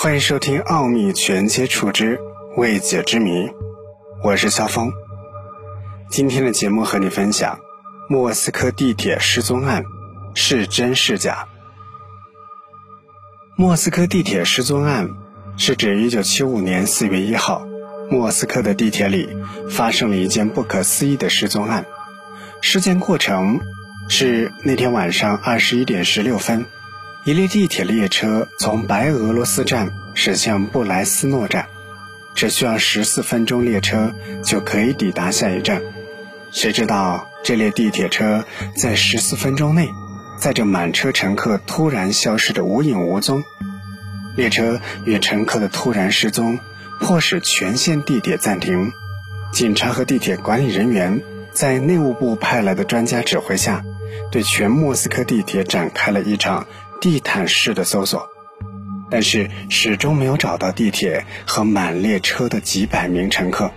欢迎收听《奥秘全接触之未解之谜》，我是肖峰。今天的节目和你分享莫斯科地铁失踪案是真是假。莫斯科地铁失踪案是指1975年4月1号，莫斯科的地铁里发生了一件不可思议的失踪案。事件过程是那天晚上21点16分。一列地铁列车从白俄罗斯站驶向布莱斯诺站，只需要十四分钟，列车就可以抵达下一站。谁知道这列地铁车在十四分钟内，载着满车乘客突然消失的无影无踪。列车与乘客的突然失踪，迫使全线地铁暂停。警察和地铁管理人员在内务部派来的专家指挥下，对全莫斯科地铁展开了一场。地毯式的搜索，但是始终没有找到地铁和满列车的几百名乘客。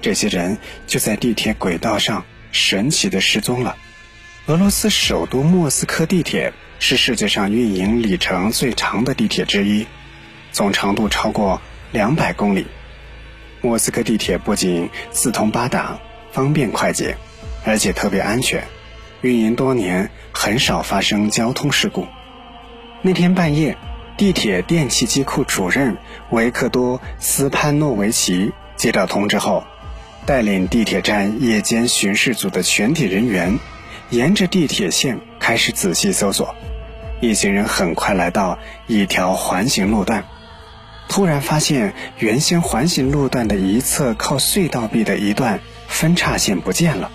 这些人就在地铁轨道上神奇的失踪了。俄罗斯首都莫斯科地铁是世界上运营里程最长的地铁之一，总长度超过两百公里。莫斯科地铁不仅四通八达、方便快捷，而且特别安全，运营多年很少发生交通事故。那天半夜，地铁电气机库主任维克多·斯潘诺维奇接到通知后，带领地铁站夜间巡视组的全体人员，沿着地铁线开始仔细搜索。一行人很快来到一条环形路段，突然发现原先环形路段的一侧靠隧道壁的一段分叉线不见了。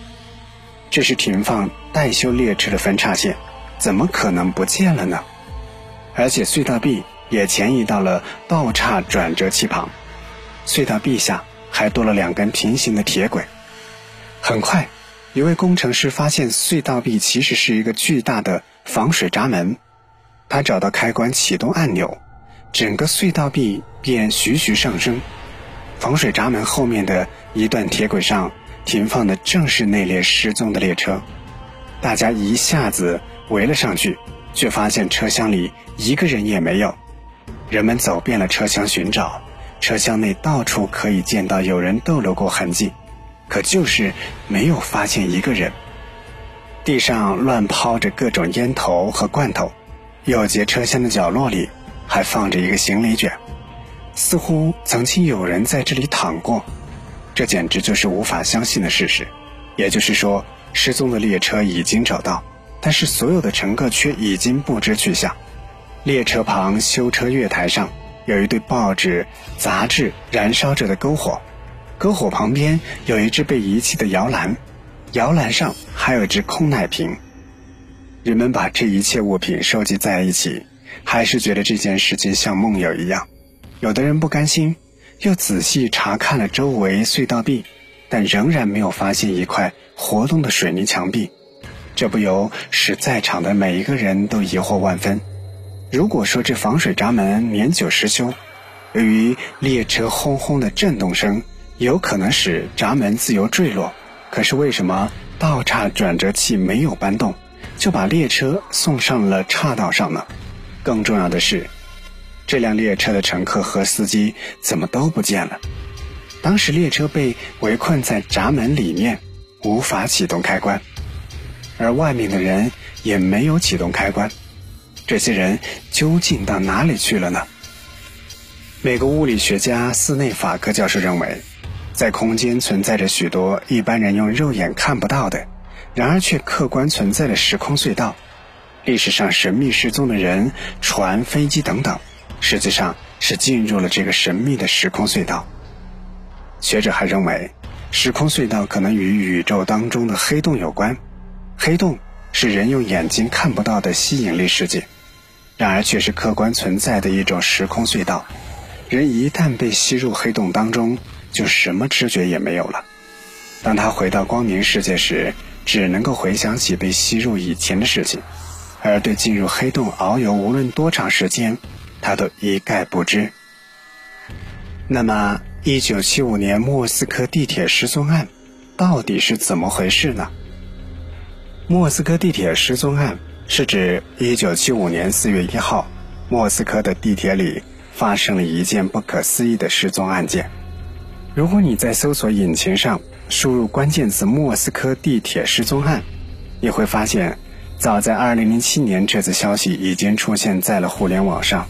这是停放待修列车的分叉线，怎么可能不见了呢？而且隧道壁也前移到了道岔转折器旁，隧道壁下还多了两根平行的铁轨。很快，一位工程师发现隧道壁其实是一个巨大的防水闸门，他找到开关启动按钮，整个隧道壁便徐徐上升。防水闸门后面的一段铁轨上停放的正是那列失踪的列车，大家一下子围了上去。却发现车厢里一个人也没有，人们走遍了车厢寻找，车厢内到处可以见到有人逗留过痕迹，可就是没有发现一个人。地上乱抛着各种烟头和罐头，有节车厢的角落里还放着一个行李卷，似乎曾经有人在这里躺过，这简直就是无法相信的事实。也就是说，失踪的列车已经找到。但是所有的乘客却已经不知去向。列车旁修车月台上有一堆报纸、杂志燃烧着的篝火，篝火旁边有一只被遗弃的摇篮，摇篮上还有一只空奶瓶。人们把这一切物品收集在一起，还是觉得这件事情像梦游一样。有的人不甘心，又仔细查看了周围隧道壁，但仍然没有发现一块活动的水泥墙壁。这不由使在场的每一个人都疑惑万分。如果说这防水闸门年久失修，由于列车轰轰的震动声，有可能使闸门自由坠落。可是为什么道岔转折器没有搬动，就把列车送上了岔道上呢？更重要的是，这辆列车的乘客和司机怎么都不见了？当时列车被围困在闸门里面，无法启动开关。而外面的人也没有启动开关，这些人究竟到哪里去了呢？美国物理学家斯内法克教授认为，在空间存在着许多一般人用肉眼看不到的，然而却客观存在的时空隧道。历史上神秘失踪的人、船、飞机等等，实际上是进入了这个神秘的时空隧道。学者还认为，时空隧道可能与宇宙当中的黑洞有关。黑洞是人用眼睛看不到的吸引力世界，然而却是客观存在的一种时空隧道。人一旦被吸入黑洞当中，就什么知觉也没有了。当他回到光明世界时，只能够回想起被吸入以前的事情，而对进入黑洞遨游无论多长时间，他都一概不知。那么，一九七五年莫斯科地铁失踪案到底是怎么回事呢？莫斯科地铁失踪案是指1975年4月1号，莫斯科的地铁里发生了一件不可思议的失踪案件。如果你在搜索引擎上输入关键词“莫斯科地铁失踪案”，你会发现，早在2007年，这则消息已经出现在了互联网上。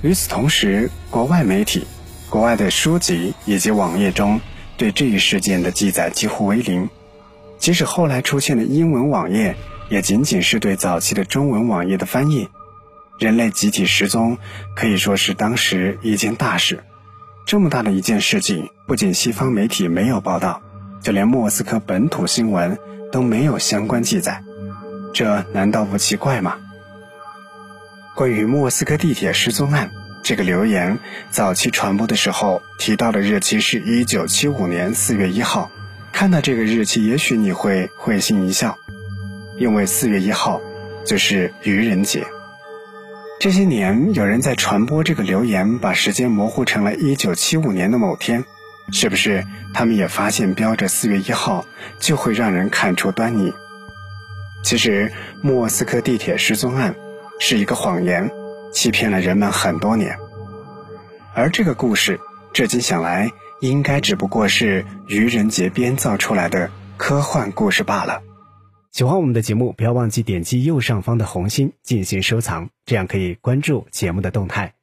与此同时，国外媒体、国外的书籍以及网页中对这一事件的记载几乎为零。即使后来出现的英文网页，也仅仅是对早期的中文网页的翻译。人类集体失踪可以说是当时一件大事。这么大的一件事情，不仅西方媒体没有报道，就连莫斯科本土新闻都没有相关记载。这难道不奇怪吗？关于莫斯科地铁失踪案，这个留言早期传播的时候提到的日期是一九七五年四月一号。看到这个日期，也许你会会心一笑，因为四月一号就是愚人节。这些年，有人在传播这个留言，把时间模糊成了一九七五年的某天，是不是？他们也发现标着四月一号就会让人看出端倪。其实，莫斯科地铁失踪案是一个谎言，欺骗了人们很多年。而这个故事，至今想来。应该只不过是愚人节编造出来的科幻故事罢了。喜欢我们的节目，不要忘记点击右上方的红心进行收藏，这样可以关注节目的动态。